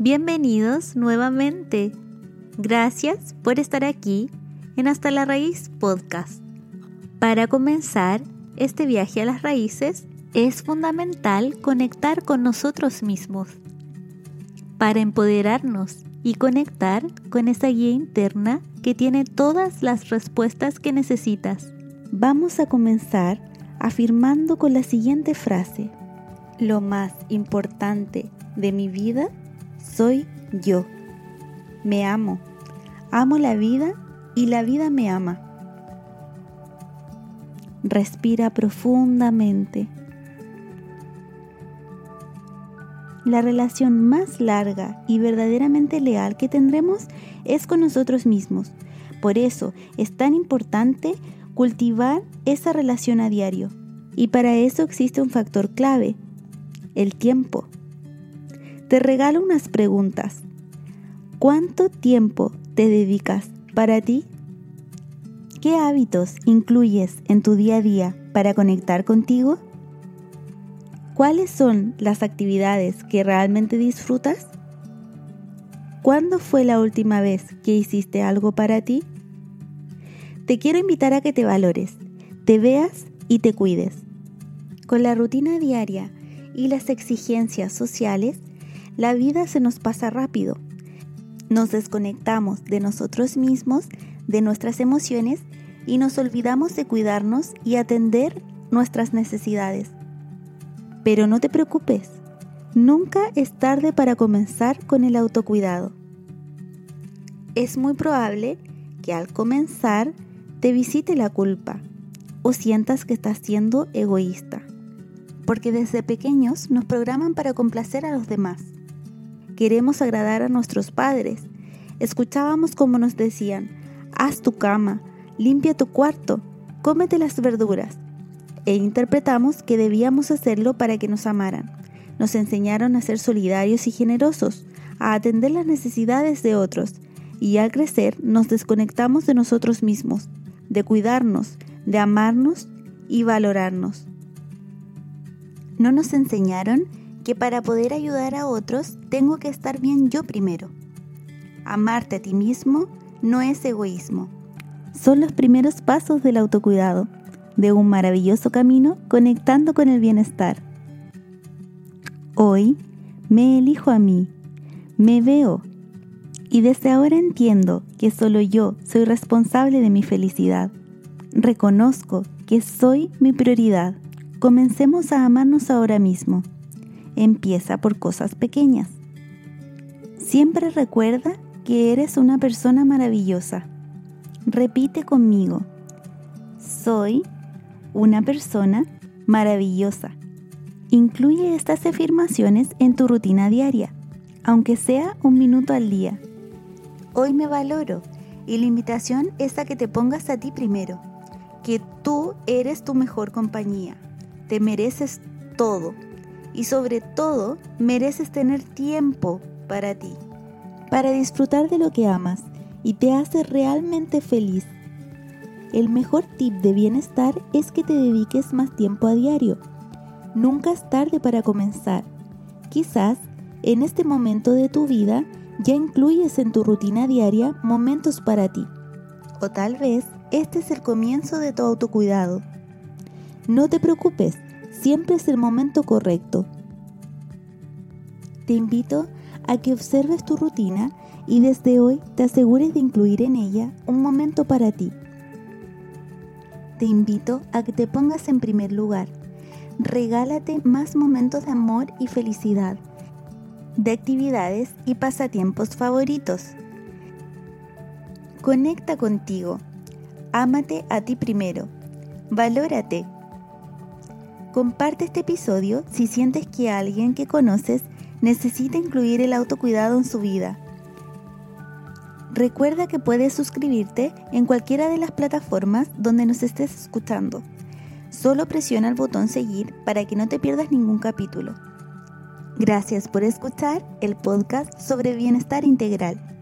Bienvenidos nuevamente. Gracias por estar aquí en Hasta la Raíz Podcast. Para comenzar este viaje a las raíces, es fundamental conectar con nosotros mismos para empoderarnos y conectar con esa guía interna que tiene todas las respuestas que necesitas. Vamos a comenzar afirmando con la siguiente frase. Lo más importante de mi vida soy yo. Me amo. Amo la vida y la vida me ama. Respira profundamente. La relación más larga y verdaderamente leal que tendremos es con nosotros mismos. Por eso es tan importante cultivar esa relación a diario. Y para eso existe un factor clave, el tiempo. Te regalo unas preguntas. ¿Cuánto tiempo te dedicas para ti? ¿Qué hábitos incluyes en tu día a día para conectar contigo? ¿Cuáles son las actividades que realmente disfrutas? ¿Cuándo fue la última vez que hiciste algo para ti? Te quiero invitar a que te valores, te veas y te cuides. Con la rutina diaria y las exigencias sociales, la vida se nos pasa rápido. Nos desconectamos de nosotros mismos, de nuestras emociones y nos olvidamos de cuidarnos y atender nuestras necesidades. Pero no te preocupes, nunca es tarde para comenzar con el autocuidado. Es muy probable que al comenzar te visite la culpa o sientas que estás siendo egoísta, porque desde pequeños nos programan para complacer a los demás queremos agradar a nuestros padres. Escuchábamos como nos decían, haz tu cama, limpia tu cuarto, cómete las verduras. E interpretamos que debíamos hacerlo para que nos amaran. Nos enseñaron a ser solidarios y generosos, a atender las necesidades de otros, y al crecer nos desconectamos de nosotros mismos, de cuidarnos, de amarnos y valorarnos. No nos enseñaron que para poder ayudar a otros tengo que estar bien yo primero. Amarte a ti mismo no es egoísmo. Son los primeros pasos del autocuidado, de un maravilloso camino conectando con el bienestar. Hoy me elijo a mí, me veo y desde ahora entiendo que solo yo soy responsable de mi felicidad. Reconozco que soy mi prioridad. Comencemos a amarnos ahora mismo empieza por cosas pequeñas. Siempre recuerda que eres una persona maravillosa. Repite conmigo, soy una persona maravillosa. Incluye estas afirmaciones en tu rutina diaria, aunque sea un minuto al día. Hoy me valoro y la invitación es a que te pongas a ti primero, que tú eres tu mejor compañía, te mereces todo y sobre todo mereces tener tiempo para ti, para disfrutar de lo que amas y te hace realmente feliz. El mejor tip de bienestar es que te dediques más tiempo a diario. Nunca es tarde para comenzar. Quizás en este momento de tu vida ya incluyes en tu rutina diaria momentos para ti. O tal vez este es el comienzo de tu autocuidado. No te preocupes, siempre es el momento correcto. Te invito a que observes tu rutina y desde hoy te asegures de incluir en ella un momento para ti. Te invito a que te pongas en primer lugar. Regálate más momentos de amor y felicidad, de actividades y pasatiempos favoritos. Conecta contigo. Ámate a ti primero. Valórate Comparte este episodio si sientes que alguien que conoces necesita incluir el autocuidado en su vida. Recuerda que puedes suscribirte en cualquiera de las plataformas donde nos estés escuchando. Solo presiona el botón seguir para que no te pierdas ningún capítulo. Gracias por escuchar el podcast sobre bienestar integral.